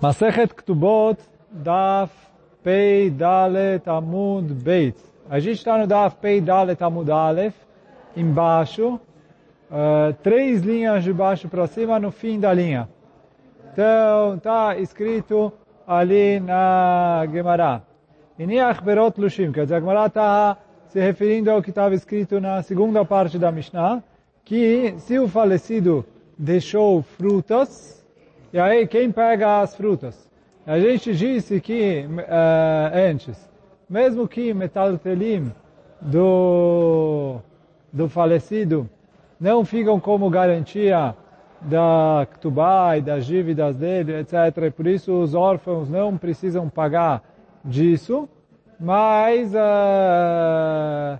Masechet Ktubot, Daf Pei Dalet Amud Beit. A gente está no Daf Pei Dalet Amud Aleph, embaixo, uh, três linhas de baixo para cima no fim da linha. Então, está escrito ali na Gemara. Iniach Berot Lushim, quer dizer, a Gemara está se referindo ao que estava escrito na segunda parte da Mishnah, que se o falecido deixou frutas, e aí quem pega as frutas? A gente disse que uh, antes, mesmo que metaltelim do, do falecido não ficam como garantia da Ktubá e das dívidas dele, etc. E por isso os órfãos não precisam pagar disso, mas, uh,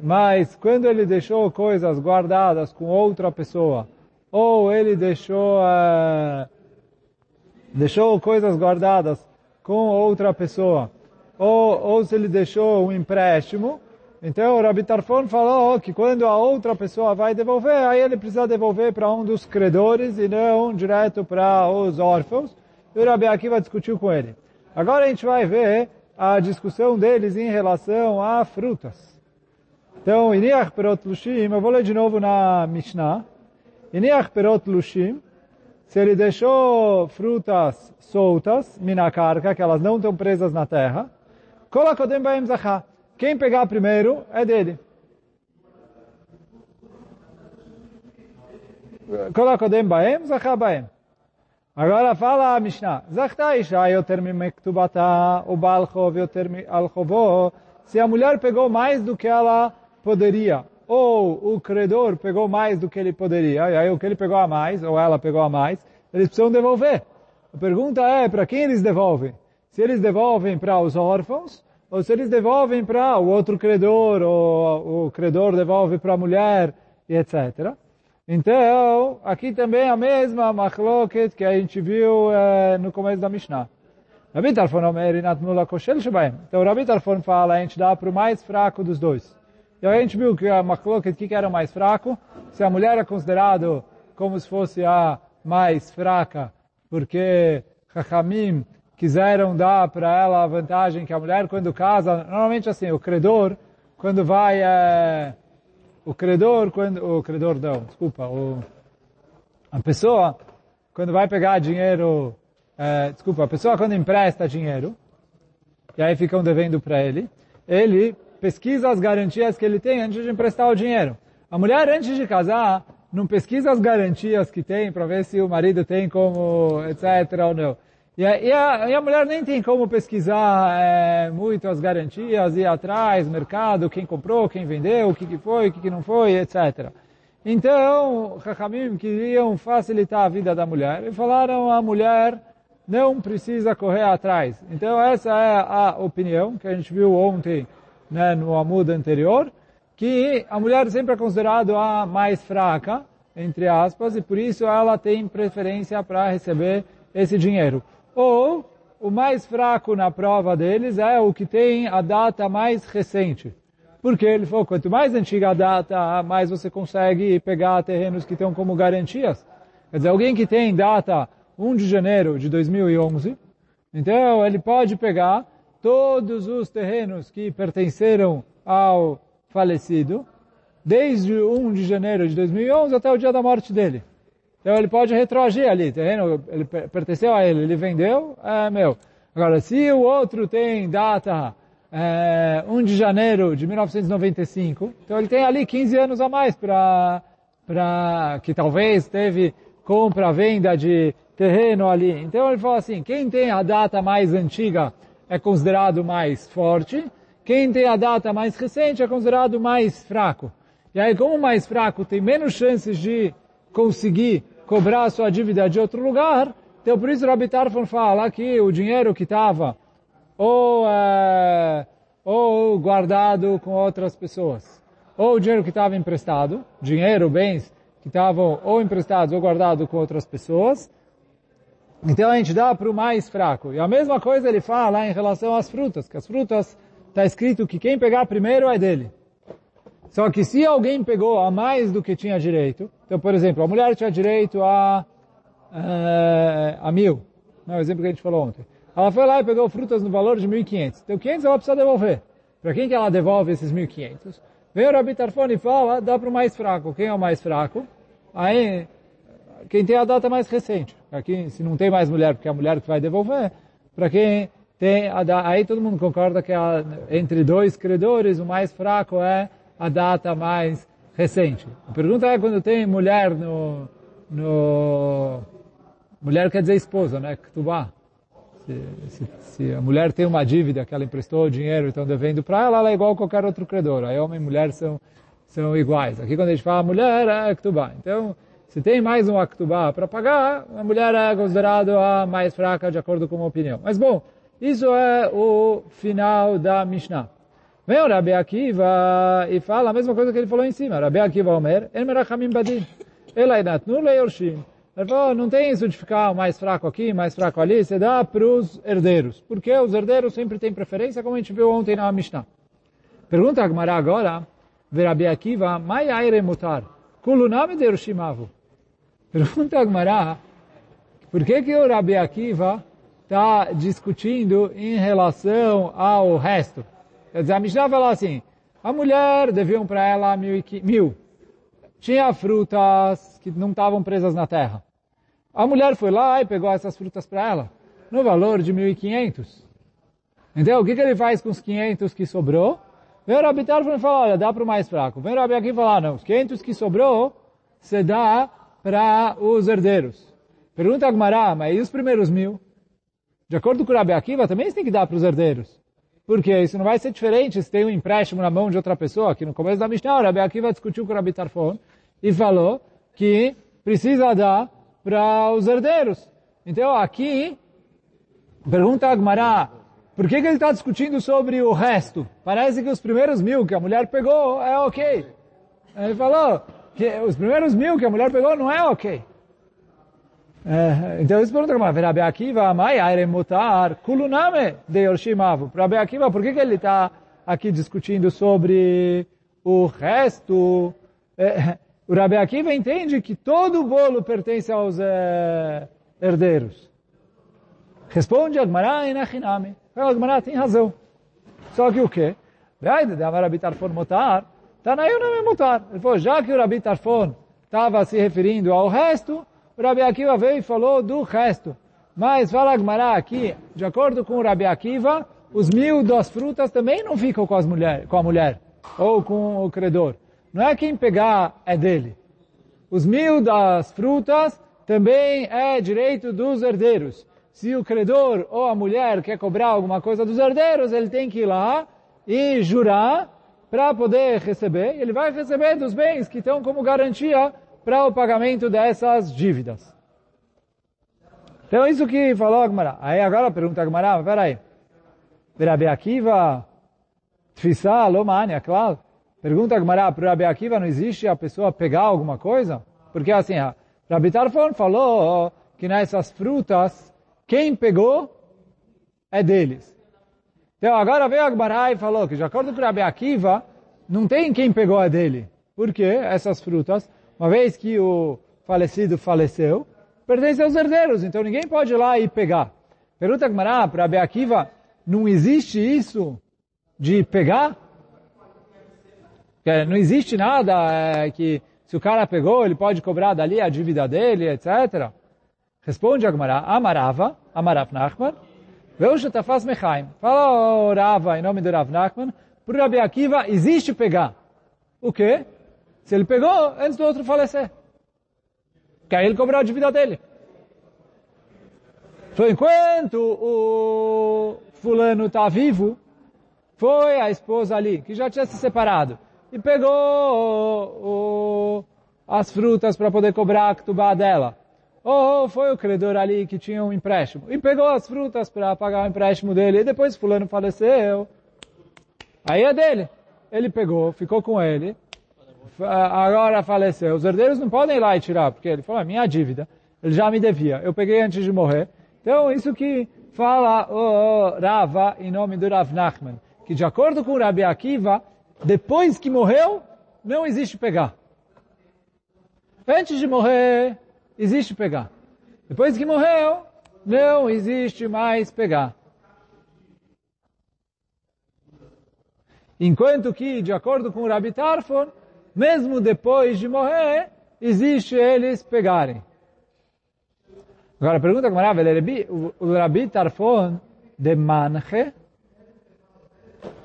mas quando ele deixou coisas guardadas com outra pessoa, ou ele deixou uh, deixou coisas guardadas com outra pessoa, ou, ou se ele deixou um empréstimo, então o Rabi Tarfon falou que quando a outra pessoa vai devolver, aí ele precisa devolver para um dos credores e não direto para os órfãos. E o Rabi Akiva discutiu com ele. Agora a gente vai ver a discussão deles em relação a frutas. Então, Iniach Perot Lushim, eu vou ler de novo na Mishnah. Iniach Perot Lushim, se ele deixou frutas soltas, minakarka, que elas não estão presas na terra, kolakodem baem zachá. Quem pegar primeiro é dele. Kolakodem baem zachá baem. Agora fala a Mishnah. Zachta isha yoter mimektubata, o balchov yoter alchovó. Se a mulher pegou mais do que ela poderia, ou o credor pegou mais do que ele poderia, e aí o que ele pegou a mais, ou ela pegou a mais, eles precisam devolver. A pergunta é, para quem eles devolvem? Se eles devolvem para os órfãos, ou se eles devolvem para o outro credor, ou o credor devolve para a mulher, e etc. Então, aqui também a mesma machloket que a gente viu eh, no começo da Mishnah. Rabi Tarfon Então, o Rabi Tarfon fala, a gente dá para o mais fraco dos dois. E a gente viu que a Machloket, que era o mais fraco? Se a mulher é considerado como se fosse a mais fraca, porque Chachamim quiseram dar para ela a vantagem que a mulher, quando casa, normalmente assim, o credor, quando vai, é, o credor, quando, o credor não, desculpa, o, a pessoa, quando vai pegar dinheiro, é, desculpa, a pessoa quando empresta dinheiro, e aí ficam devendo para ele, ele pesquisa as garantias que ele tem antes de emprestar o dinheiro. A mulher, antes de casar, não pesquisa as garantias que tem para ver se o marido tem como, etc. ou não. E a, e a, e a mulher nem tem como pesquisar é, muito as garantias, ir atrás, mercado, quem comprou, quem vendeu, o que, que foi, o que, que não foi, etc. Então, Chachamim queriam facilitar a vida da mulher e falaram a mulher não precisa correr atrás. Então, essa é a opinião que a gente viu ontem né, no Amud anterior, que a mulher sempre é considerada a mais fraca, entre aspas, e por isso ela tem preferência para receber esse dinheiro. Ou, o mais fraco na prova deles é o que tem a data mais recente. Porque ele falou, quanto mais antiga a data, mais você consegue pegar terrenos que estão como garantias. Quer dizer, alguém que tem data 1 de janeiro de 2011, então ele pode pegar todos os terrenos que pertenceram ao falecido, desde 1 de janeiro de 2011 até o dia da morte dele. Então ele pode retroagir ali, terreno, ele pertenceu a ele, ele vendeu, é meu. Agora, se o outro tem data é, 1 de janeiro de 1995, então ele tem ali 15 anos a mais para para que talvez teve compra-venda de terreno ali. Então ele fala assim, quem tem a data mais antiga é considerado mais forte, quem tem a data mais recente é considerado mais fraco. E aí, como mais fraco tem menos chances de conseguir cobrar sua dívida de outro lugar, então por isso o Rabi Tarfon fala que o dinheiro que estava ou, é, ou guardado com outras pessoas, ou o dinheiro que estava emprestado, dinheiro, bens que estavam ou emprestados ou guardados com outras pessoas, então a gente dá para o mais fraco. E a mesma coisa ele fala em relação às frutas, que as frutas está escrito que quem pegar primeiro é dele. Só que se alguém pegou a mais do que tinha direito, então por exemplo, a mulher tinha direito a, a, eh, a mil, Não, o exemplo que a gente falou ontem. Ela foi lá e pegou frutas no valor de 1.500. Então 500 ela precisa devolver. Para quem que ela devolve esses 1.500? Vem o Rabi Tarfon e fala, dá para o mais fraco. Quem é o mais fraco? Aí, quem tem a data mais recente. Aqui, se não tem mais mulher, porque é a mulher que vai devolver, para quem tem a aí todo mundo concorda que a, entre dois credores, o mais fraco é a data mais recente. A pergunta é quando tem mulher no, no mulher quer dizer esposa, né? Ktubá. Se, se, se, a mulher tem uma dívida que ela emprestou dinheiro e estão devendo para ela, ela é igual a qualquer outro credor. Aí homem e mulher são, são iguais. Aqui quando a gente fala mulher, é Ktubá. Então, se tem mais um Aktubá para pagar, a mulher é considerada a mais fraca de acordo com a opinião. Mas bom, isso é o final da Mishnah. Vem o Rabi Akiva e fala a mesma coisa que ele falou em cima. Rabi Akiva Omer, El Merachamim Badin. Ela Inatnu Leyorshim. Ele falou, não tem isso de ficar mais fraco aqui, mais fraco ali, você dá para os herdeiros. Porque os herdeiros sempre têm preferência, como a gente viu ontem na Mishnah. Pergunta a Gemara agora, Verabi Akiva, Mai Aire Mutar, Kulunami de Yerushimavu. Pergunta a Gemara, por que que o Rabi Akiva está discutindo em relação ao resto? Quer dizer, a Mishnah fala assim, a mulher deviam para ela mil, mil. Tinha frutas que não estavam presas na terra. A mulher foi lá e pegou essas frutas para ela, no valor de 1.500. Então, o que, que ele faz com os 500 que sobrou? Vem o Rabi Tarfon e fala, olha, dá para o mais fraco. Vem o Rabi aqui e fala, não, os 500 que sobrou, você dá para os herdeiros. Pergunta a Gmará, mas e os primeiros mil? De acordo com o Rabi Akiva, também tem que dar para os herdeiros. Porque isso não vai ser diferente se tem um empréstimo na mão de outra pessoa. Que no começo da Mishnah, o Rabi Akiva discutiu com o Rabi Tarfon e falou que precisa dar para os herdeiros. Então aqui, pergunta Agmará, por que, que ele está discutindo sobre o resto? Parece que os primeiros mil que a mulher pegou é ok. Ele falou que os primeiros mil que a mulher pegou não é ok. É, então eles perguntam como Rabi Akiva, Mai Aire Mutar, Kuluname de Yorshimavu. Rabi Akiva, por que, que ele está aqui discutindo sobre o resto? É, o Rabi Akiva entende que todo o bolo pertence aos é, herdeiros. Responde Agmará e Nachiname. Agmará tem razão. Só que o quê? Rabi Tarfon Mutar, Tanayuname Mutar. Ele falou, já que o Rabi Tarfon estava se referindo ao resto, o Rabi Akiva veio e falou do resto. Mas fala Agmará aqui, de acordo com o Rabi Akiva, os mil das frutas também não ficam com, as mulher, com a mulher ou com o credor. Não é quem pegar é dele. Os mil das frutas também é direito dos herdeiros. Se o credor ou a mulher quer cobrar alguma coisa dos herdeiros, ele tem que ir lá e jurar para poder receber. Ele vai receber dos bens que estão como garantia para o pagamento dessas dívidas. Então isso que falou Agmará. Aí agora pergunta Agmará, peraí. Rabi Akiva, Tfissá, Lomania, claro. Pergunta Agmará, para Rabi Akiva não existe a pessoa pegar alguma coisa? Porque assim, Rabi Tarfon falou que nessas frutas, quem pegou é deles. Então agora veio Agmará e falou que de acordo com Rabi Akiva, não tem quem pegou é dele. Por quê? Essas frutas uma vez que o falecido faleceu, pertence aos herdeiros, então ninguém pode ir lá e pegar. Pergunta Gmará para Abe Akiva, não existe isso de pegar? Não existe nada é, que se o cara pegou, ele pode cobrar dali a dívida dele, etc. Responde Agmará, Amarava, Amarav Nachman, Veushatafaz Mechaim. Fala o Rava, em nome do Rav Nachman, para Rabi Akiva existe pegar. O quê? Se ele pegou antes do outro falecer. Que aí ele cobrou a dívida dele. Então, enquanto o fulano está vivo, foi a esposa ali, que já tinha se separado, e pegou o, o, as frutas para poder cobrar a ktubá dela. Ou foi o credor ali que tinha um empréstimo, e pegou as frutas para pagar o empréstimo dele, e depois fulano faleceu. Aí é dele. Ele pegou, ficou com ele, agora faleceu. Os herdeiros não podem ir lá e tirar, porque ele falou, é minha dívida, ele já me devia, eu peguei antes de morrer. Então, isso que fala o Rava em nome do Rav Nachman, que de acordo com o Rabi Akiva, depois que morreu, não existe pegar. Antes de morrer, existe pegar. Depois que morreu, não existe mais pegar. Enquanto que, de acordo com o Rabi Tarfon, mesmo depois de morrer, existe eles pegarem. Agora, a pergunta que Maravilha, o Rabi Tarfon de Manche,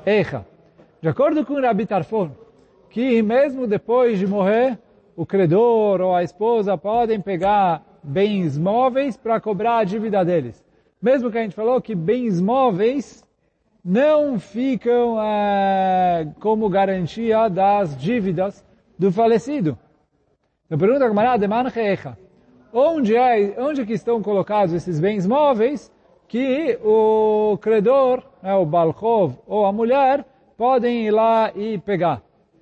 Eicha. De acordo com o Rabi Tarfon, que mesmo depois de morrer, o credor ou a esposa podem pegar bens móveis para cobrar a dívida deles. Mesmo que a gente falou que bens móveis não ficam é, como garantia das dívidas do falecido. Eu pergunto a camarada, onde é, onde que estão colocados esses bens móveis que o credor, né, o Balchov ou a mulher, podem ir lá e pegar?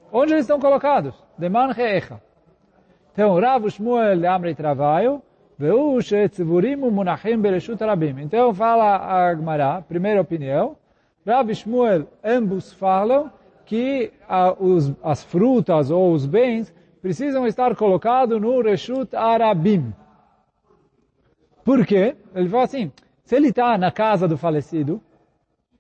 Onde eles estão colocados? De Manchecha. Então, Rav Shmuel Amri Travaio, Veu Shetzivurim Munachim Bereshut Rabim. Então, fala a Agmará, primeira opinião. Rav Shmuel, ambos falam que a, os, as frutas ou os bens precisam estar colocados no Reshut Arabim. Por quê? Ele fala assim, se ele está na casa do falecido,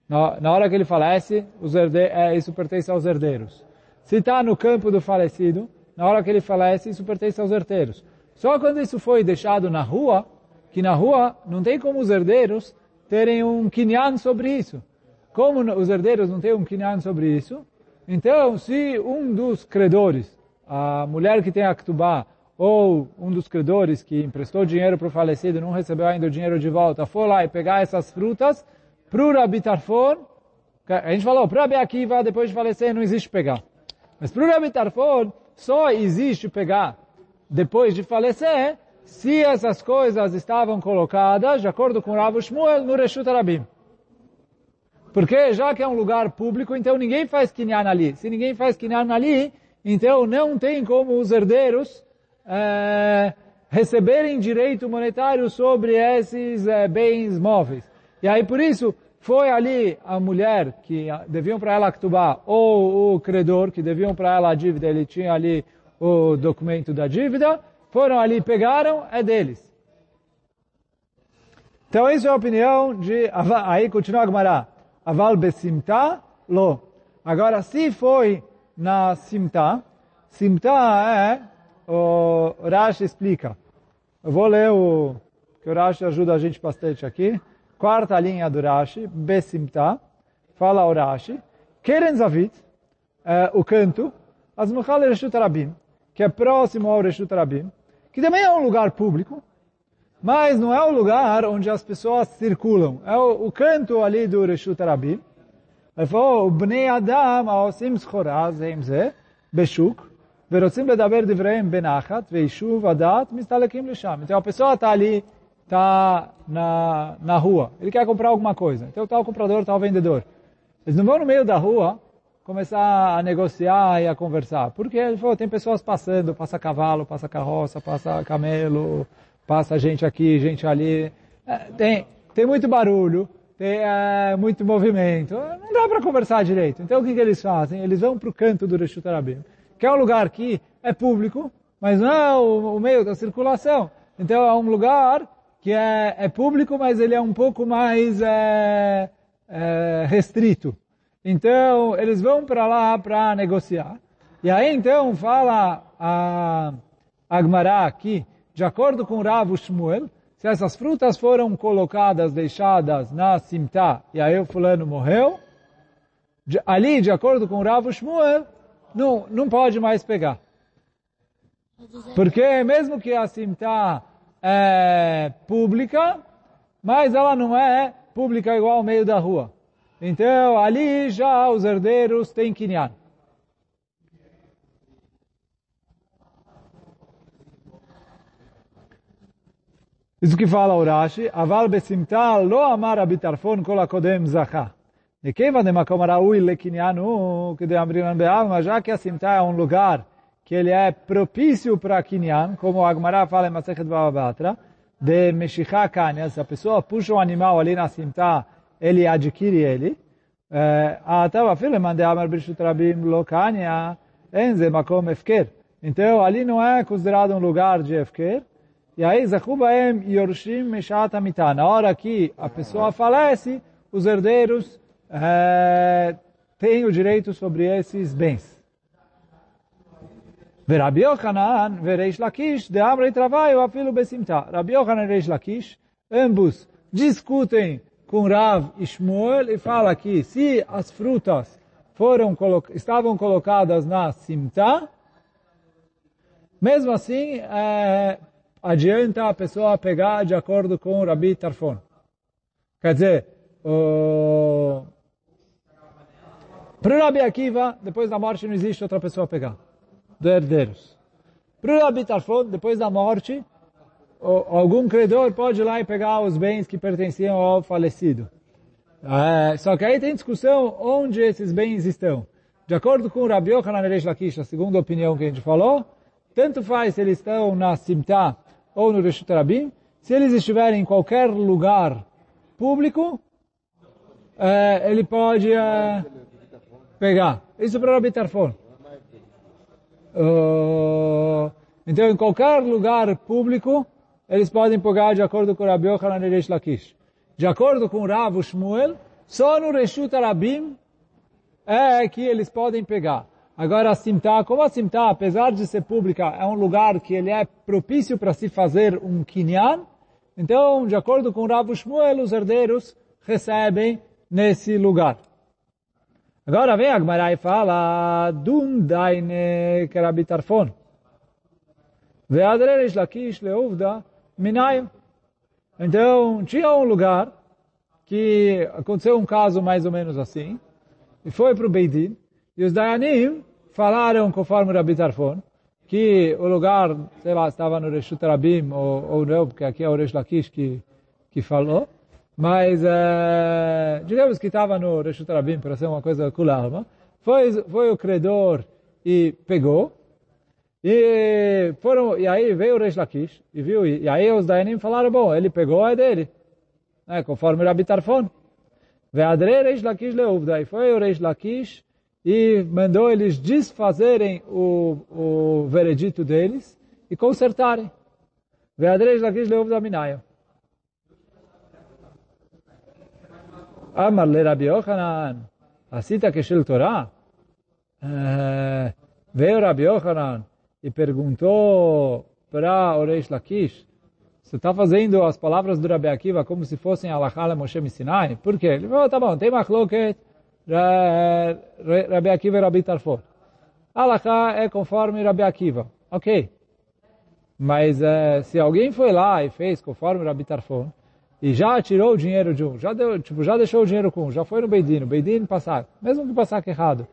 na, na hora que ele falece, os herde, é, isso pertence aos herdeiros. Se está no campo do falecido, na hora que ele falece, isso pertence aos herdeiros. Só quando isso foi deixado na rua, que na rua não tem como os herdeiros terem um quinhão sobre isso. Como os herdeiros não têm um quinhão sobre isso, então se um dos credores, a mulher que tem a ktubá, ou um dos credores que emprestou dinheiro para o falecido não recebeu ainda o dinheiro de volta, for lá e pegar essas frutas, para o Rabi Tarfon, a gente falou, para Rabi Akiva, depois de falecer, não existe pegar. Mas para o Rabi Tarfon, só existe pegar depois de falecer, se essas coisas estavam colocadas, de acordo com Rav Shmuel, no Reshut Arabim. Porque já que é um lugar público, então ninguém faz kinyan ali. Se ninguém faz kinyan ali, então não tem como os herdeiros é, receberem direito monetário sobre esses é, bens móveis. E aí por isso foi ali a mulher que deviam para ela actuar ou o credor que deviam para ela a dívida, ele tinha ali o documento da dívida, foram ali, pegaram, é deles. Então, isso é a opinião de... Aí continua a Gemara. Aval besimta, lo. Agora, se foi na simta, simta é... O Rashi explica. Eu vou ler o... que o Rashi ajuda a gente bastante aqui Quarta linha do Rashi, besimta. Fala o Rashi. Keren Zavit, é, o canto, as Mukhal Reshut Rabim que é próximo ao Reshut Rabim, que também é um lugar público, mas não é o lugar onde as pessoas circulam. É o, o canto ali do Reshut Rabim. Ele falou, Bnei Adam aosim schoraz הם זה, בשוק, ורוצים לדבר דבריהם בנחת, ויישוב הדעת מסתלקים לשם. Então a pessoa está ali, está na, na rua, ele quer comprar alguma coisa. Então está o comprador, está o vendedor. Eles não vão no meio da rua começar a negociar e a conversar. Porque ele falou, tem pessoas passando, passa cavalo, passa carroça, passa camelo, passa gente aqui, gente ali. É, tem, tem muito barulho, tem é, muito movimento. Não dá para conversar direito. Então o que, que eles fazem? Eles vão para o canto do Reshut Arabim, que é um lugar que é público, mas não é o, o meio da circulação. Então é um lugar que é, é público, mas ele é um pouco mais é, é restrito. Então, eles vão para lá para negociar. E aí, então, fala a Agmará aqui, de acordo com Rav Shmuel, se essas frutas foram colocadas, deixadas na simta, e aí o fulano morreu, de, ali, de acordo com Rav Shmuel, não, não pode mais pegar. Porque mesmo que a simta é pública, mas ela não é pública igual ao meio da rua. Então, ali já os herdeiros têm quinhar. Isso que fala Urashi, aval besimta lo amar abitarfon kol akodem zaha. vai de makom raui lekinyanu, que de amrinan bealma, já que a simta é um lugar que ele é propício para Kinyan, como a Agmará fala em Masechet Bababatra, de Meshichá Kanya, se a pessoa puxa um animal ali na cinta, ele adquire ele. Eh, Atava Fileman de Amar Brishut Rabim Lo Kanya, Enze Makom Efker. Então, ali não é considerado um lugar de Efker. E aí, Zakubaem Yorshim Meshat Amitá. Na hora que a pessoa falece, os herdeiros é, têm o direito sobre esses bens. Rabi Yochanan vereish Lakish de Amrei Travaio afilo besimta. Rabi Yochanan e Reish Lakish, ambos discutem com Rav e Shmuel e fala que se as frutas foram estavam colocadas na simta, mesmo assim, é, adianta a pessoa pegar de acordo com o Rabi Tarfon. Quer dizer, o... para o Rabi Akiva, depois da morte não existe outra pessoa pegar, dos herdeiros. Para o Rabi Tarfon, depois da morte, algum credor pode ir lá e pegar os bens que pertenciam ao falecido. É, só que aí tem discussão onde esses bens estão. De acordo com o Rabi Yochanan Reish Lakish, a segunda opinião que a gente falou, tanto faz se eles estão na Simta ou no Reshut Rabim, se eles estiverem em qualquer lugar público, é, ele pode é, pegar. Isso para Rabi Tarfon. Uh, então, em qualquer lugar público, eles podem pegar de acordo com o Rabi Yochanan e Reish Lakish. De acordo com o Rav Shmuel, só no Reshut Rabim é que eles podem pegar. Agora a Simta, como a Simta, apesar de ser pública, é um lugar que ele é propício para se fazer um kinyan, então, de acordo com Rav Shmuel, os herdeiros recebem nesse lugar. Agora vem a Gemara e fala, Dun daine kerabitarfon. Ve'adrer lakish leuvda minayo. Então, tinha um lugar que aconteceu um caso mais ou menos assim, e foi para o Beidin, e os Dayanim falaram, conforme o Rabi Tarfon, que o lugar, sei lá, estava no Reshut Rabim, ou, ou não, porque aqui é o Resh Lakish que, que falou, mas é, digamos que estava no Reshut para ser uma coisa alma, foi, foi o credor e pegou, e foram, e aí veio o Resh Lakish, e viu, e, e aí os Dayanim falaram, bom, ele pegou, é dele, né, conforme o Rabi Tarfon. Veadre Reish Lakish leuvda, e foi o Reish Lakish e mandou eles desfazerem o, o veredito deles e consertarem. Veadrej lakish leov da minayo. Amar le Rabbi Yochanan, asita keshel Torah. Veio Rabbi Yochanan e perguntou para o Reish Lakish, você está fazendo as palavras do Rabbi Akiva como se fossem Alachá Moshe Sinai? Por quê? Ele falou, tá bom, tem machloket, Rabi Akiva e Rabi Tarfon. Alaká é conforme Rabi Akiva. Ok. Mas uh, se alguém foi lá e fez conforme Rabi Tarfon, e já tirou o dinheiro de um, já, deu, tipo, já deixou o dinheiro com um, já foi no Beidin, o Beidin passar, mesmo que passar errado,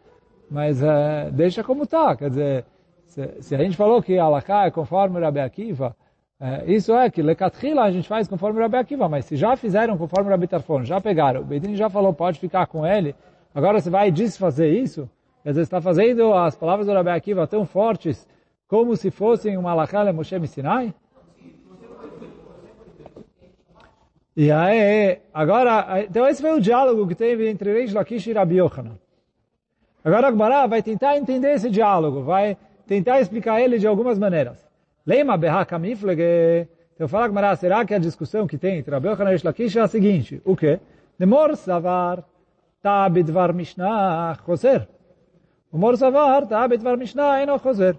mas uh, deixa como está, quer dizer, se, se, a gente falou que Alaká é conforme Rabi Akiva, uh, isso é que Lekatrila a gente faz conforme Rabi Akiva, mas se já fizeram conforme Rabi Tarfon, já pegaram, o Beidin já falou, pode ficar com ele, Agora você vai desfazer isso? Quer dizer, está fazendo as palavras do Rabi Akiva tão fortes como se fossem uma Lachale Moshe Sinai? E aí, agora, então esse foi o diálogo que teve entre Reish Lakish e Rabi Yochanan. Agora Agmará vai tentar entender esse diálogo, vai tentar explicar ele de algumas maneiras. Lema beha kamiflege. Então fala Agmará, será que a discussão que tem entre Rabi Yochanan e Reish Lakish é a seguinte? O quê? Demor Savar Tabidvar Mishnah Choser. O Mor Savar Tabidvar Mishnah Eno Choser.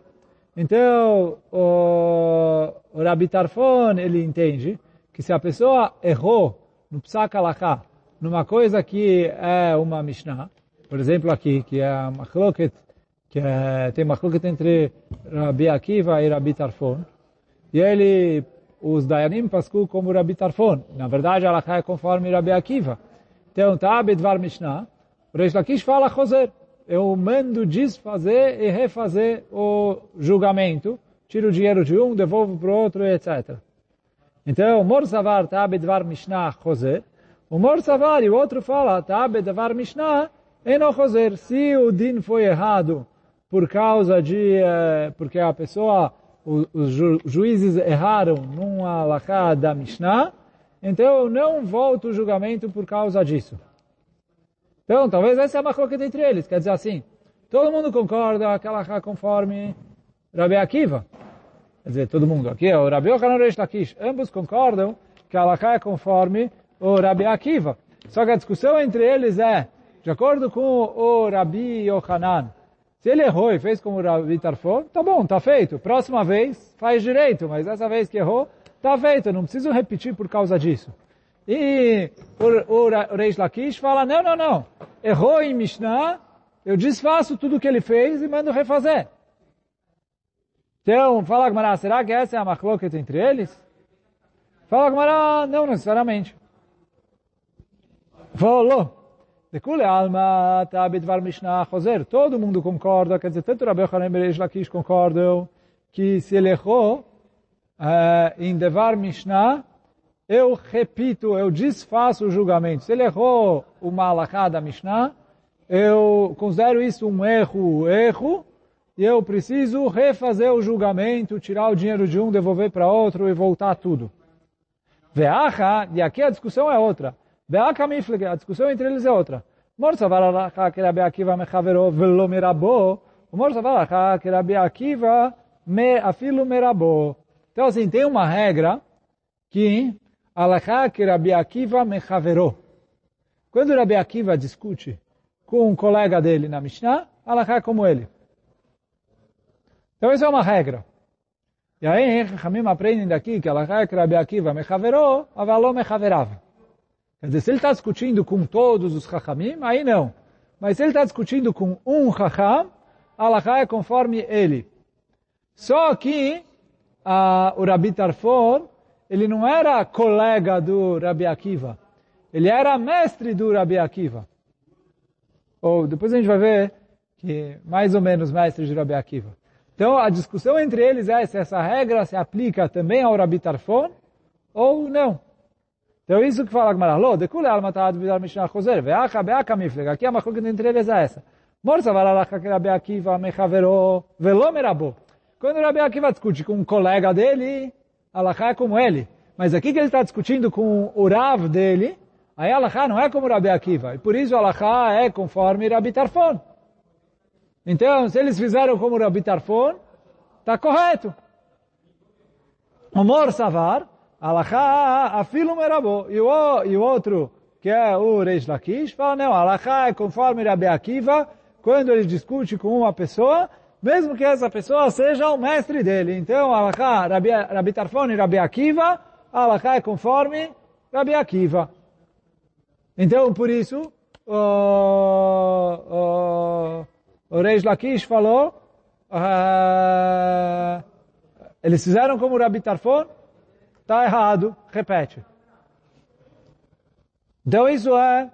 Então, o, o Rabi Tarfon, ele entende que se a pessoa errou no Psak Alachá, numa coisa que é uma Mishnah, por exemplo aqui, que é a Machloket, que é, tem Machloket entre Rabi Akiva e Rabi Tarfon, e ele, os Dayanim pascu como Rabi Tarfon. Na verdade, Alachá é conforme Rabi Akiva. Então, tá, Bedvar Mishnah. O Reish Lakish fala Choser. Eu mando desfazer e refazer o julgamento. Tiro o dinheiro de um, devolvo para o outro, etc. Então, Mor Savar, tá, Bedvar Mishnah, Choser. O Mor Savar e o outro fala, tá, Bedvar Mishnah, Eno Choser. Se o din foi errado por causa de, eh, porque a pessoa, os, ju, juízes erraram numa alahá da Mishnah, então eu não volto o julgamento por causa disso. Então, talvez essa é a macroqueta entre eles. Quer dizer assim, todo mundo concorda que ela conforme Rabi Akiva. Quer dizer, todo mundo aqui, o Rabi Yochanan Reish Lakish, ambos concordam que a Alaká é conforme o Rabi Akiva. Só que a discussão entre eles é, de acordo com o Rabi Yochanan, se ele errou e fez como o Rabi Tarfon, tá bom, tá feito. Próxima vez, faz direito, mas essa vez que errou, tá feito. Não preciso repetir por causa disso. E o, o, o Reish Lakish fala, não, não, não. Errou em Mishnah, eu desfaço tudo o que ele fez e mando refazer. Então, fala Gmará, será que essa é a machloket entre eles? Fala Gmará, não necessariamente. Falou. De kule alma tabidvar mishnah choser. Todo mundo concorda, quer dizer, tanto Rabbi Yochanan e Lakish concordam que se ele errou uh, em devar mishnah, eu repito, eu desfaço o julgamento. Se ele errou uma alahá da mishnah, eu considero isso um erro, erro, e eu preciso refazer o julgamento, tirar o dinheiro de um, devolver para outro e voltar tudo. Veacha, e aqui a discussão é outra. Veacha miflige, a discussão entre eles é outra. Mor savar que Rabi Akiva mechavero velo merabo, mor savar que Rabi Akiva me afilo merabo. Então assim, tem uma regra que alachá que Rabi Akiva mechavero. Quando Rabi Akiva discute com um colega dele na Mishnah, alachá como ele. Então isso é uma regra. E aí, Hamim aprendem daqui que Allah é Rabi Akiva mechaverou, avaló mechaverava. Quer dizer, se ele está discutindo com todos os Chachamim, aí não. Mas se ele está discutindo com um Chacham, Allah é conforme ele. Só que a, o Rabi Tarfon, ele não era colega do Rabi Akiva. Ele era mestre do Rabi Akiva. Ou depois a gente vai ver que mais ou menos mestre de Rabi Akiva. Então, a discussão entre eles é se essa regra se aplica também ao Rabi Tarfon ou não. Então, isso que fala a Gemara. Lo, de kule alma ta'ad vidar mishnah choser, ve'acha be'aka miflega. Aqui a machloket entre eles é essa. Morsa valalacha que Rabi Akiva mechavero velo merabo. Quando o Rabi Akiva discute com um colega dele, alachá é como ele. Mas aqui que ele está discutindo com o Rav dele, aí alachá não é como Rabi Akiva. E por isso alachá é conforme Rabi Tarfon. Então, se eles fizeram como Rabi Tarfon, está correto. Mor Savar, Alachá afilo merabo. E o, outro, que é o Reish Lakish, fala, não, Alachá é conforme Rabi Akiva, quando ele discute com uma pessoa, mesmo que essa pessoa seja o mestre dele. Então, Alachá, Rabi, Rabi Tarfon e Rabi Akiva, Alachá é conforme Rabi Akiva. Então, por isso, uh, uh, o Reish Lakish falou, uh, eles fizeram como o Rabi Tarfon, está errado, repete. Então isso é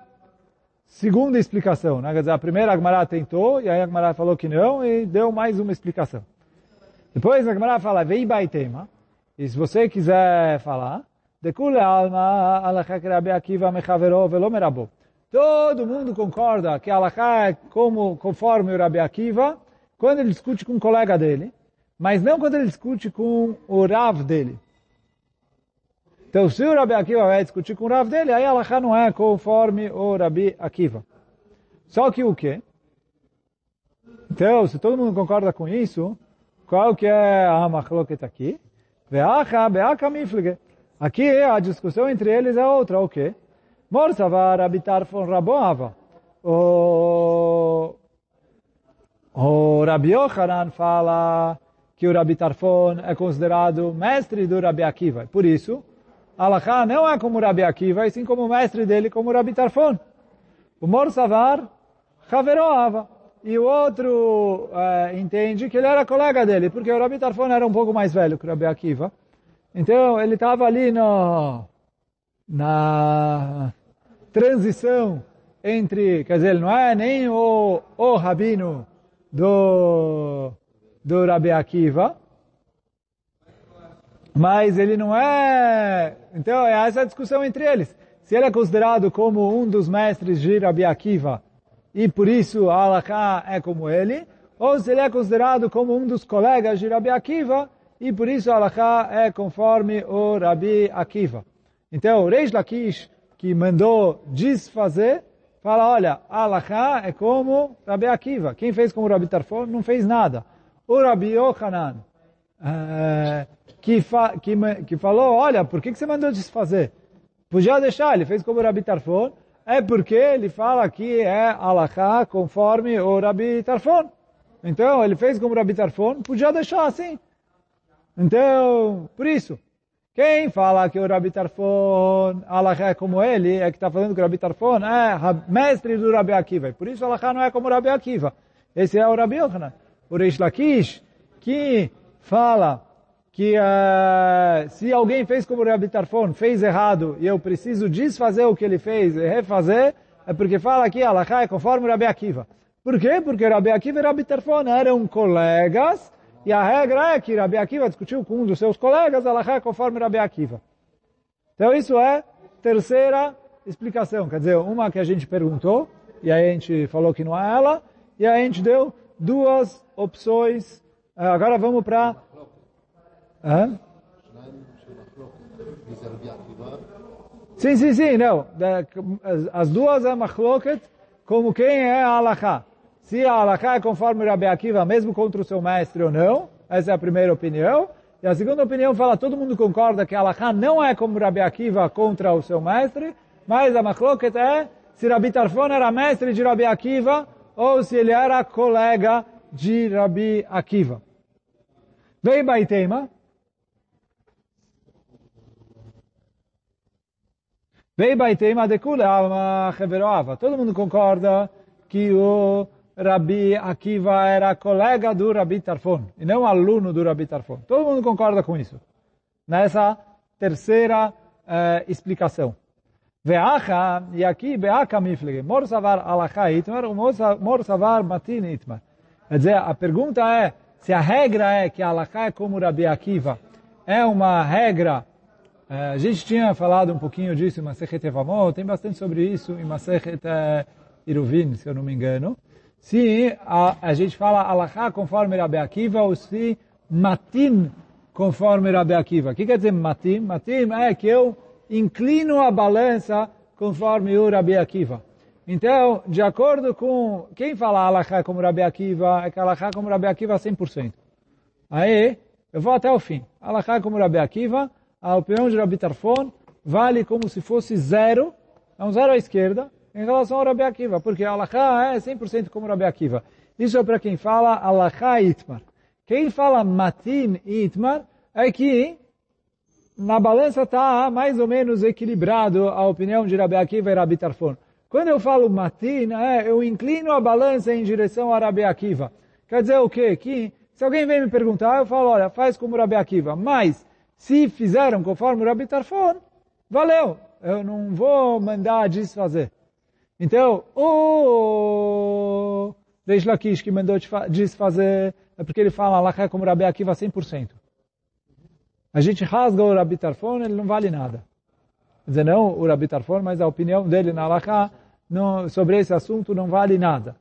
segunda explicação. Né? Quer dizer, a primeira Agmará tentou, e aí a Agmará falou que não, e deu mais uma explicação. Depois a Agmará fala, vei baitema, e se você quiser falar, Dekule alma alachak Rabi Akiva mechavero velo. Todo mundo concorda que Alaká é como, conforme o Rabi Akiva, quando ele discute com um colega dele, mas não quando ele discute com o Rav dele. Então, se o Rabi Akiva vai discutir com o Rav dele, aí Alaká não é conforme o Rabi Akiva. Só que o quê? Então, se todo mundo concorda com isso, qual que é a machloket aqui? Aqui a discussão entre eles é outra, o quê? Morsavar habitar von Raboava. O, o Rabi Yochanan fala que o Rabi Tarfon é considerado mestre do Rabi Akiva. Por isso, Alachá não é como o Rabi Akiva, e sim como o mestre dele, como o Rabi Tarfon. O Morsavar, Haveroava. E o outro é, entende que ele era colega dele, porque o Rabi Tarfon era um pouco mais velho que o Rabi Akiva. Então, ele estava ali no, na transição entre, quer dizer, ele não é nem o, o rabino do, do Rabi Akiva, mas ele não é... Então, é essa discussão entre eles. Se ele é considerado como um dos mestres de Rabi Akiva, e por isso Alaká é como ele, ou se ele é considerado como um dos colegas de Rabi Akiva, e por isso Alaká é conforme o Rabi Akiva. Então, o Reish Lakish que mandou desfazer, fala, olha, Alachá é como Rabi Akiva. Quem fez como Rabi Tarfon não fez nada. O Rabi Yochanan uh, que, fa, que, que, falou, olha, por que, que você mandou desfazer? Podia deixar, ele fez como Rabi Tarfon, é porque ele fala que é alahá conforme o Rabi Tarfon. Então, ele fez como Rabi Tarfon, podia deixar assim. Então, por isso, quem fala que o Rabi Tarfon, alahá é como ele, é que está falando que o Rabi Tarfon é mestre do Rabi Akiva. Por isso, alahá não é como o Rabi Akiva. Esse é o Rabi Yochanan. O Reish Lakish, que fala que uh, se alguém fez como o Rabi Tarfon, fez errado, e eu preciso desfazer o que ele fez e refazer, é porque fala que alahá é conforme o Rabi Akiva. Por quê? Porque o Rabi Akiva e o Rabi Tarfon eram colegas, e a regra é que Rabi Akiva discutiu com um dos seus colegas, é conforme Rabi Akiva. Então isso é terceira explicação. Quer dizer, uma que a gente perguntou, e aí a gente falou que não é ela, e aí a gente deu duas opções. Eh, agora vamos para... Sim, sim, sim, não. As duas é machloket como quem é a halakha se a Alaká é conforme Rabi Akiva, mesmo contra o seu mestre ou não. Essa é a primeira opinião. E a segunda opinião fala, todo mundo concorda que a Alaká não é como Rabi Akiva contra o seu mestre, mas a Machloket é se Rabi Tarfon era mestre de Rabi Akiva ou se ele era colega de Rabi Akiva. Vem Baitema. Vem Baitema de Kula Alma Cheveroava. Todo mundo concorda que o Rabi Akiva era colega do Rabi Tarfon, e não aluno do Rabi Tarfon. Todo mundo concorda com isso. Nessa terceira eh, explicação. Ve'acha, e aqui Be'acha miflege, mor savar alacha itmar, mor savar matin itmar. Quer dizer, a pergunta é, se a regra é que alacha é como Rabi Akiva, é uma regra, eh, a gente tinha falado um pouquinho disso em Masechet Evamot, tem bastante sobre isso em Masechet eh, Iruvin, se eu não me engano, se a, a gente fala alahá conforme Rabi Akiva ou se matim conforme Rabi Akiva. O que quer dizer matim? Matim é que eu inclino a balança conforme o Rabi Akiva. Então, de acordo com quem fala alahá como Rabi Akiva, é que alahá como Rabi Akiva 100%. Aí, eu vou até o fim. Alahá como Rabi Akiva, a opinião de Rabi Tarfon vale como se fosse zero, é um zero à esquerda, em relação ao Rabi Akiva, porque a Alaha é 100% como Rabi Akiva. Isso é para quem fala Alaha Itmar. Quem fala Matin Itmar é que na balança está mais ou menos equilibrado a opinião de Rabi Akiva e Rabi Tarfon. Quando eu falo Matin, é, eu inclino a balança em direção a Rabi Akiva. Quer dizer o quê? Que se alguém vem me perguntar, eu falo, olha, faz como Rabi Akiva. Mas, se fizeram conforme Rabi Tarfon, valeu. Eu não vou mandar desfazer. Então, o Reish Lakish que mandou desfazer, é porque ele fala é como Rabi Akiva 100%. A gente rasga o Rabi Tarfon, ele não vale nada. Quer dizer, não o Rabi Tarfon, mas a opinião dele na Alaká sobre esse assunto não vale nada.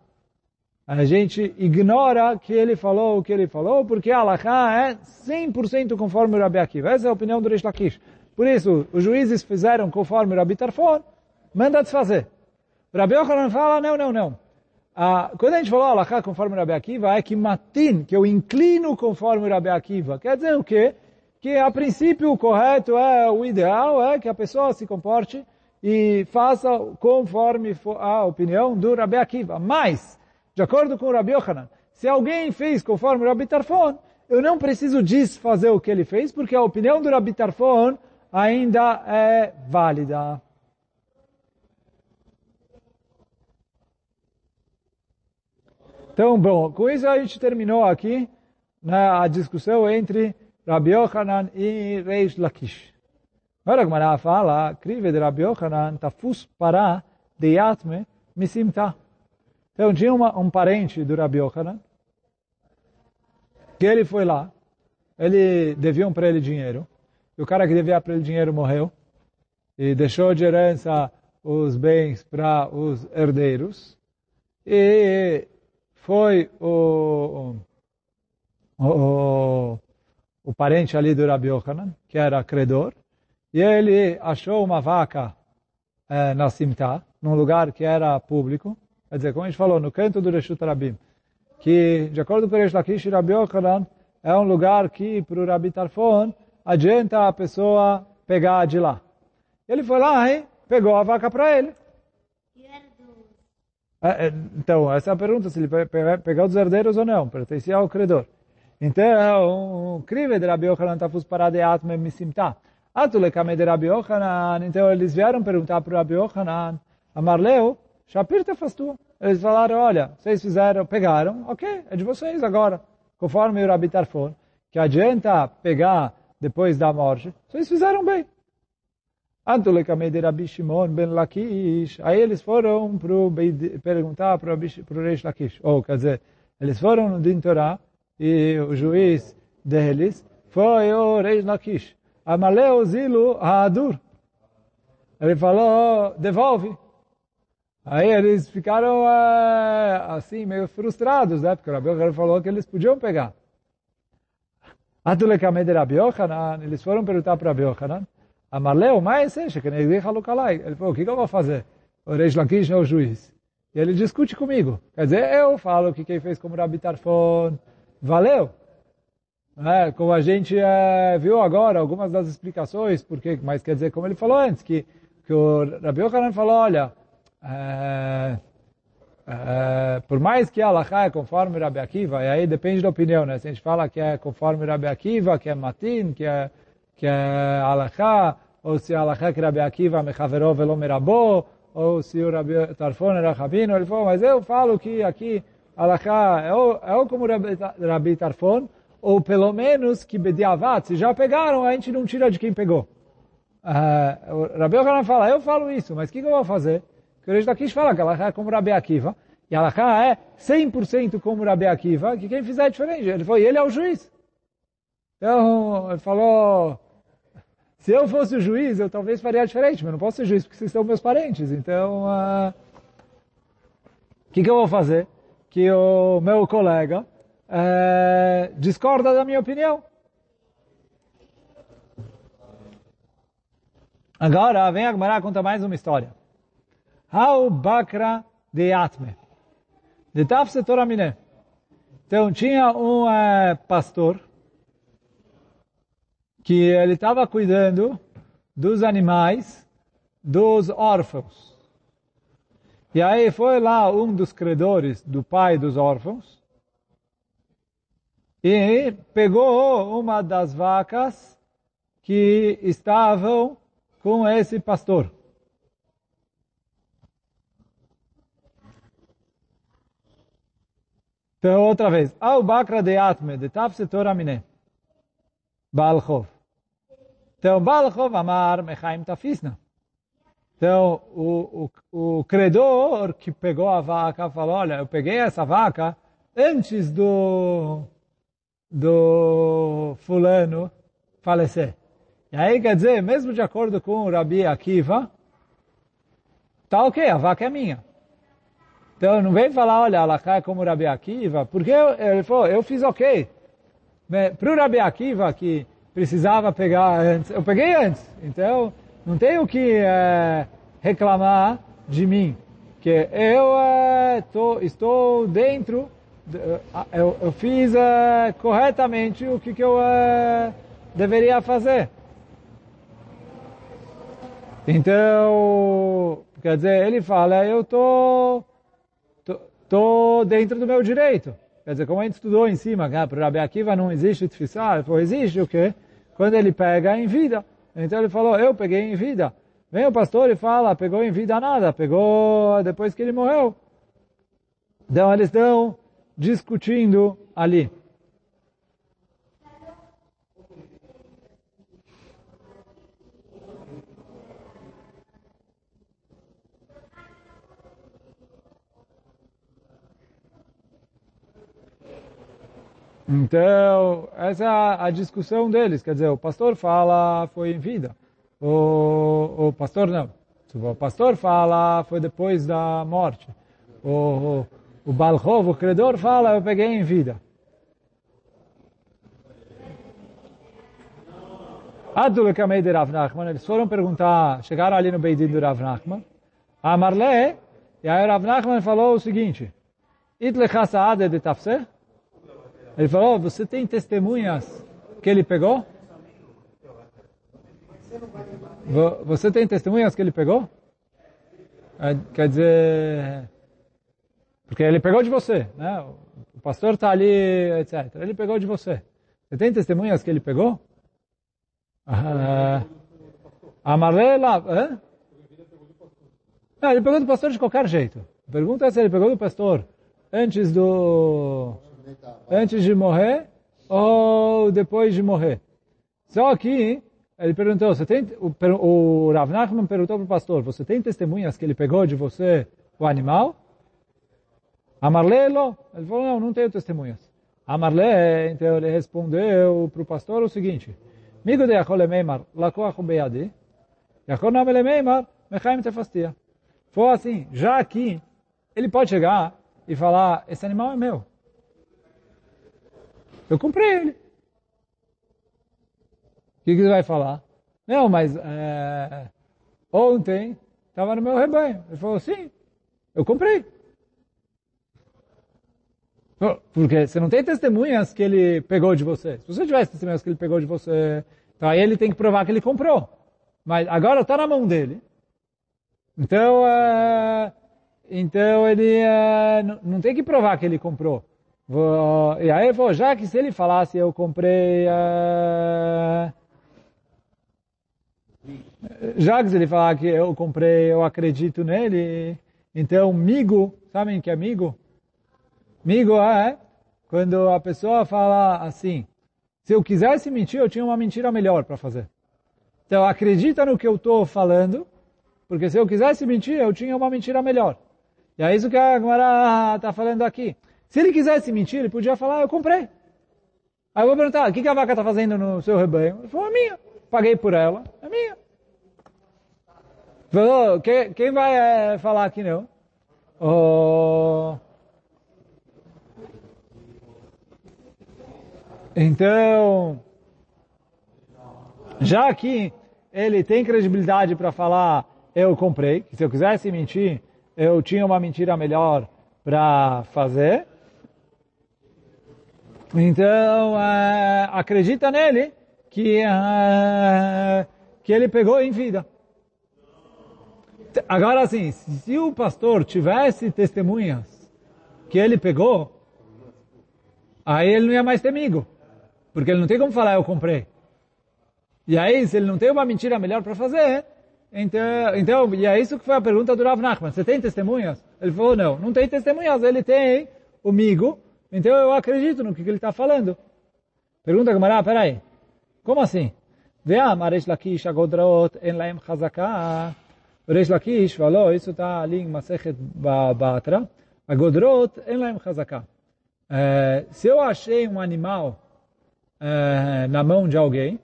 A gente ignora que ele falou o que ele falou, porque a é 100% conforme o Rabi Akiva. Essa é a opinião do Reish Lakish. Por isso, os juízes fizeram conforme o Rabi Tarfon, manda desfazer. Rabi Yochanan fala, não, não, não. Ah, quando a gente falou alahá conforme Rabi Akiva, é que matin, que eu inclino conforme Rabi Akiva. Quer dizer o quê? Que a princípio o correto é, o ideal é que a pessoa se comporte e faça conforme a opinião do Rabi Akiva. Mas, de acordo com o Rabi Yochanan, se alguém fez conforme o Rabi Tarfon, eu não preciso desfazer o que ele fez, porque a opinião do Rabi Tarfon ainda é válida. Então, bom, com isso a gente terminou aqui né, a discussão entre Rabi Yochanan e Reish Lakish. Agora a Gemara fala, crive de Rabi Yochanan, tafus para de yatme misimta. Então tinha uma, um parente do Rabi Yochanan, que ele foi lá, ele deviam para ele dinheiro, e o cara que devia para ele dinheiro morreu, e deixou de herança os bens para os herdeiros, e foi o, o, o, parente ali do Rabi Yochanan, que era credor, e ele achou uma vaca é, na Simta, num lugar que era público, quer dizer, como a gente falou, no canto do Reshut Rabim, que, de acordo com o Resh Lakish, Rabi Yochanan é um lugar que, para o Rabi Tarfon, adianta a pessoa pegar de lá. Ele foi lá e pegou a vaca para ele. É, é, então, essa é a pergunta, se ele pegou os herdeiros ou não, pertencia ao credor. Então, o crive de Rabi Yochanan tafus parade atme misimta. Atule kame de Rabi Yochanan. Então, eles vieram perguntar para o Rabi Yochanan, Amarleu, Shapir tefastua. Eles falaram, olha, vocês fizeram, pegaram, ok, é de vocês agora. Conforme o Rabi Tarfon, que adianta pegar depois da morte, vocês fizeram bem. Antule kame de Rabi Shimon ben Lakish. Aí eles foram pro, perguntar para o Reish Lakish. Ou, quer dizer, eles foram no Din e o juiz deles foi o rei Lakish. Amaleu Zilu Haadur. Ele falou, devolve. Aí eles ficaram assim, meio frustrados, né? Porque o Rabi falou que eles podiam pegar. Atulekame de Rabi Yochanan, eles foram perguntar para Rabi Amaleu, mas é que nem Ele falou, o que, eu vou fazer? O rei Lakish é o juiz. E ele discute comigo. Quer dizer, eu falo que quem fez como Rabi Tarfon valeu. É, como a gente é, viu agora, algumas das explicações, porque, mas quer dizer, como ele falou antes, que, que o Rabi Yochanan falou, olha, é, é, por mais que a é conforme Rabi Akiva, e aí depende da opinião, né? Se a gente fala que é conforme Rabi Akiva, que é Matin, que é, que é Alaha, ou se a Alaha que Rabi Akiva mechaverou velo merabó, ou se o Rabi Tarfon era Rabino, ele falou, mas eu falo que aqui Alaká é é ou como Rabi Tarfon, ou pelo menos que Bediavat, se já pegaram, a gente não tira de quem pegou. Uh, Rabi Yochanan fala, eu falo isso, mas o que, que, eu vou fazer? O Reish Lakish fala que Alaká é como Rabi Akiva, e Alaká é 100% como Rabi Akiva, que quem fizer é diferente. Ele foi, ele é o juiz. Então, ele falou, se eu fosse o juiz, eu talvez faria diferente, mas não posso ser juiz porque vocês são meus parentes. Então, o uh, que, que eu vou fazer? que o meu colega é, discorda da minha opinião. Agora vem a Gemara contar mais uma história. How Bakra de Atme. De Tafse Toramine. Então tinha um é, pastor que ele estava cuidando dos animais dos órfãos. E aí foi lá um dos credores do pai dos órfãos e pegou uma das vacas que estavam com esse pastor. Então, outra vez. Ao bakra de atme, de tafse toramine. Balchov. Então, Balchov amar mechaim tafisna. Então, o, o, o credor que pegou a vaca falou, olha, eu peguei essa vaca antes do, do fulano falecer. E aí quer dizer, mesmo de acordo com o Rabi Akiva, tá ok, a vaca é minha. Então não vem falar, olha, ela cai como o Rabi Akiva, porque eu, ele falou, eu fiz ok. Para o Rabi Akiva que precisava pegar antes, eu peguei antes. Então não tenho que é, reclamar de mim, que eu é, tô, estou dentro, eu, eu fiz é, corretamente o que, que eu deveria fazer. Então, quer dizer, ele fala, eu tô, tô, tô dentro do meu direito. Quer dizer, como a gente estudou em cima, para o Rabi Akiva não existe tfissar, ele falou, existe o quê? Quando ele pega em vida. Então ele falou, eu peguei em vida. Vem o pastor e fala, pegou em vida nada, pegou depois que ele morreu. Então eles estão discutindo ali. Então, essa é a discussão deles. Quer dizer, o pastor fala, foi em vida. O, o pastor não. O pastor fala, foi depois da morte. O, o, o Balchov, o credor, fala, eu peguei em vida. Adul Kamei de Rav Nachman, eles foram perguntar, chegaram ali no Beidin do Rav Nachman, a Marle, e aí Rav Nachman falou o seguinte, It lecha de tafseh? Ele falou, você tem testemunhas que ele pegou? Você tem testemunhas que ele pegou? É, quer dizer, porque ele pegou de você, né? O pastor está ali, etc. Ele pegou de você. Você tem testemunhas que ele pegou? Ah, amarela, é? Não, ele pegou do pastor de qualquer jeito. Pergunta é se ele pegou do pastor antes do antes de morrer ou depois de morrer. Só que ele perguntou, você tem, o, o Rav Nachman perguntou para o pastor, você tem testemunhas que ele pegou de você o animal? Amarlelo? Ele falou, não, não tenho testemunhas. Amarle, então ele respondeu para o pastor o seguinte, Migo de Yachol Meimar, lakoach beyadi, Yachol Namele Meimar, mechaim tefastia. Foi assim, já aqui, ele pode chegar e falar, esse animal é meu. Eu comprei ele. O que, que você vai falar? Não, mas é, ontem estava no meu rebanho. Ele falou, sim, eu comprei. Porque você não tem testemunhas que ele pegou de você. Se você tivesse testemunhas que ele pegou de você, então aí ele tem que provar que ele comprou. Mas agora está na mão dele. Então, uh, então ele uh, não tem que provar que ele comprou. E aí falou, já que se ele falasse eu comprei... Uh, já que se ele falar que eu comprei, eu acredito nele, então migo, sabem que é migo? Migo é quando a pessoa fala assim, se eu quisesse mentir, eu tinha uma mentira melhor para fazer. Então acredita no que eu estou falando, porque se eu quisesse mentir, eu tinha uma mentira melhor. E é isso que a Gemara está falando aqui. Se ele quisesse mentir, ele podia falar, eu comprei. Aí eu vou perguntar, o que, a vaca está fazendo no seu rebanho? Ele falou, é minha. Paguei por ela, é minha. Falou, quem, quem vai é, falar aqui não? Então, já que ele tem credibilidade para falar, eu comprei, se eu quisesse mentir, eu tinha uma mentira melhor para fazer, então, uh, acredita nele que, uh, que ele pegou em vida. Agora, assim, se o pastor tivesse testemunhas que ele pegou, aí ele não ia mais ter amigo. Porque ele não tem como falar, eu comprei. E aí, se ele não tem uma mentira melhor para fazer, então, então, e é isso que foi a pergunta do Rav Nachman. Você tem testemunhas? Ele falou, não, não tem testemunhas. Ele tem o migo, então eu acredito no que ele está falando. Pergunta Gamara, peraí. Como assim? Ve'am Resh Lakish agodrot en laem chazaka. Resh Lakish falou, isso está ali em Masechet Batra. Agodrot en laem chazaka. Se eu achei um animal uh, na mão de alguém,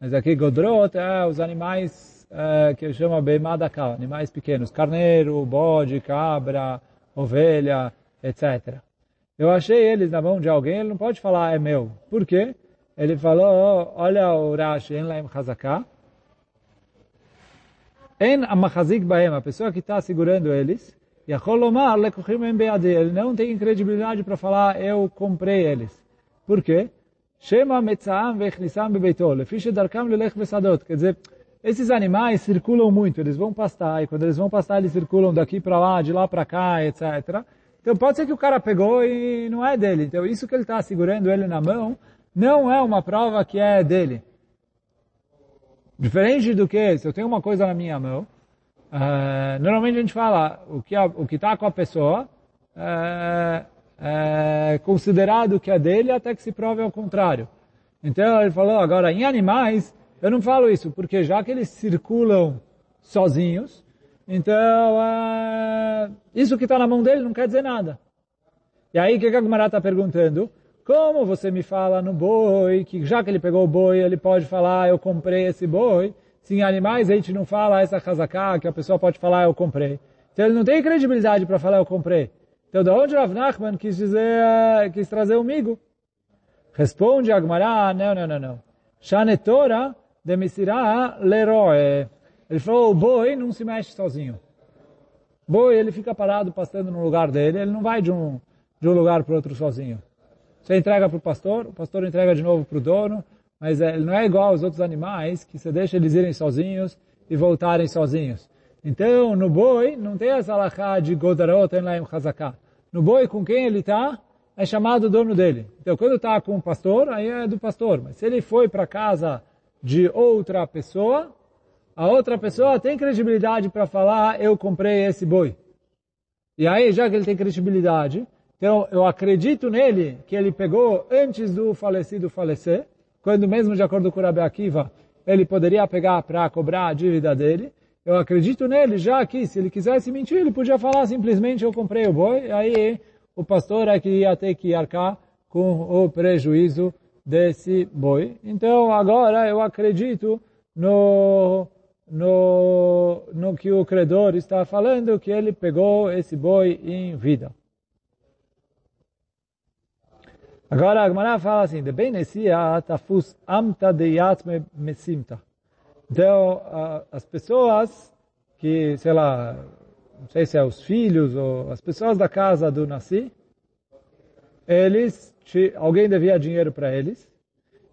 mas aqui Godrot é os animais uh, que chama Beimadakal, animais pequenos, carneiro, bode, cabra, ovelha, etc eu achei eles na mão de alguém, ele não pode falar é meu. Por quê? Ele falou, olha o Rashi, en laim chazaká. En amachazik baem, a pessoa que está segurando eles, ele não tem credibilidade para falar, eu comprei eles. Por quê? Shema metzaam vechnisam bebeitol, lefiche darkam lelech vesadot. Quer dizer, esses animais circulam muito, eles vão pastar, e quando eles vão pastar, eles circulam daqui para lá, de lá para cá, etc. Então pode ser que o cara pegou e não é dele. Então isso que ele está segurando ele na mão não é uma prova que é dele. Diferente do que se eu tenho uma coisa na minha mão, uh, normalmente a gente fala o que o que está com a pessoa é, é considerado que é dele até que se prove ao contrário. Então ele falou agora em animais eu não falo isso porque já que eles circulam sozinhos então, uh, isso que está na mão dele não quer dizer nada. E aí, o que a Gemara está perguntando? Como você me fala no boi, que já que ele pegou o boi, ele pode falar, eu comprei esse boi. Se em animais a gente não fala essa casaca, que a pessoa pode falar, eu comprei. Então ele não tem credibilidade para falar, eu comprei. Então, de onde Rav Nachman quis dizer, quis trazer o migo? Responde a Gemara, não, não, não, não. Shanetora de Misirah leroe. Ele falou, o boi não se mexe sozinho. Boi, ele fica parado, pastando no lugar dele, ele não vai de um, de um lugar para outro sozinho. Você entrega para o pastor, o pastor entrega de novo para o dono, mas ele não é igual aos outros animais, que você deixa eles irem sozinhos e voltarem sozinhos. Então, no boi, não tem essa alahá de Godarot, Enlaim Hazaká. No boi, com quem ele está, é chamado o dono dele. Então, quando está com o pastor, aí é do pastor. Mas se ele foi para casa de outra pessoa, a outra pessoa tem credibilidade para falar, eu comprei esse boi. E aí, já que ele tem credibilidade, então eu acredito nele que ele pegou antes do falecido falecer, quando mesmo de acordo com o Rabi Akiva, ele poderia pegar para cobrar a dívida dele. Eu acredito nele, já que se ele quisesse mentir, ele podia falar simplesmente eu comprei o boi, aí o pastor é que ia ter que arcar com o prejuízo desse boi. Então agora eu acredito no, no, no que o credor está falando, que ele pegou esse boi em vida. Agora a Gemara fala assim, de bem tafus amta de yatme mesimta. Então, as pessoas que, sei lá, não sei se é os filhos ou as pessoas da casa do Nassi, eles, alguém devia dinheiro para eles,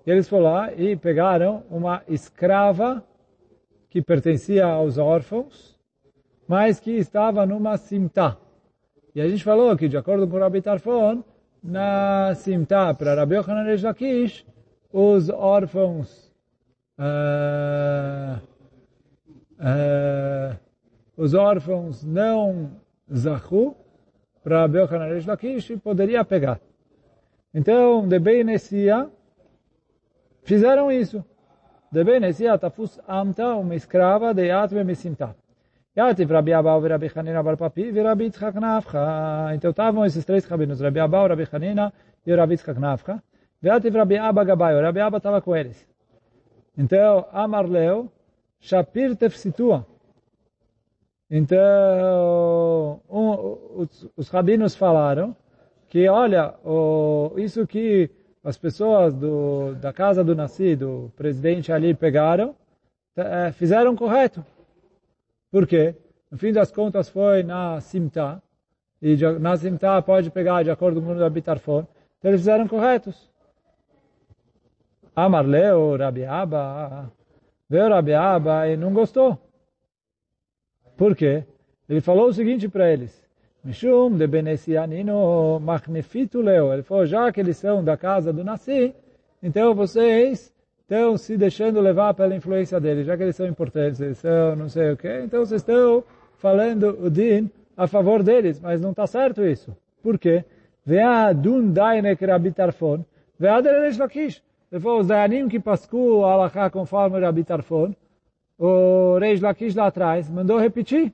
e eles foram lá e pegaram uma escrava que pertencia aos órfãos, mas que estava numa simta. E a gente falou que, de acordo com o Rabbi Tarfon, na Simta para Rabbi Yochanan Reish Lakish, os órfãos uh, uh, os órfãos não zahu para Rabbi Yochanan Reish Lakish poderia pegar. Então, de Benesia fizeram isso. De Benesia tafus amta, uma escrava de Atme Mesimta. Yativ Rabi Abau e Rabi Hanina Bar Papi e Rabi Yitzchak Nafcha. Então estavam esses três rabinos, Rabi Abau, Rabi Hanina e Rabi Yitzchak Nafcha. Yativ Rabi Abba Gabai, Rabi Abba estava com eles. Então, Amar Leo, Shapir Tefsitua. Então, um, os, os rabinos falaram que, olha, o, isso que as pessoas do, da casa do nascido, o presidente ali pegaram, é, fizeram correto. Por quê? No fim das contas foi na Simta, e na Simta pode pegar de acordo com o Abitarfor, então eles fizeram corretos. Amarleu, Rabi Abba, veio Rabi Abba e não gostou. Por quê? Ele falou o seguinte para eles, Mishum de Benesianino magnifitu. Ele falou, já que eles são da casa do Nassi, então vocês estão se deixando levar pela influência deles, já que eles são importantes, eles são não sei o quê, então vocês estão falando o din a favor deles, mas não está certo isso. Por quê? Vea dun dainek rabitarfon, vea deresh lakish. Ele falou, os dayanim que pascu a alahá conforme o rabitarfon, o Reish Lakish lá atrás mandou repetir.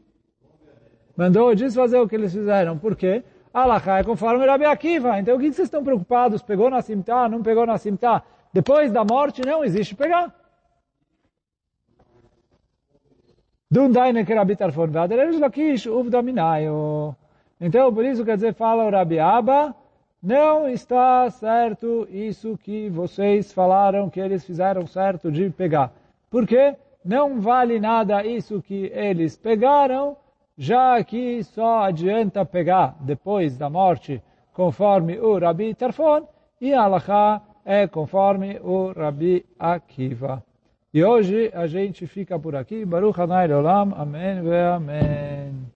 Mandou desfazer o que eles fizeram. Por quê? Alahá é conforme Rabi Akiva. Então o que vocês estão preocupados? Pegou na Simta, não pegou na Simta? Depois da morte não existe pegar. Uvdaminayo. Então, por isso quer dizer, fala o Rabi Abba, não está certo isso que vocês falaram que eles fizeram certo de pegar. Por quê? Não vale nada isso que eles pegaram, já que só adianta pegar depois da morte, conforme o Rabi Tarfon, e Allah é conforme o Rabi Akiva. E hoje a gente fica por aqui. Baruch Hanai Olam. Amém Amém.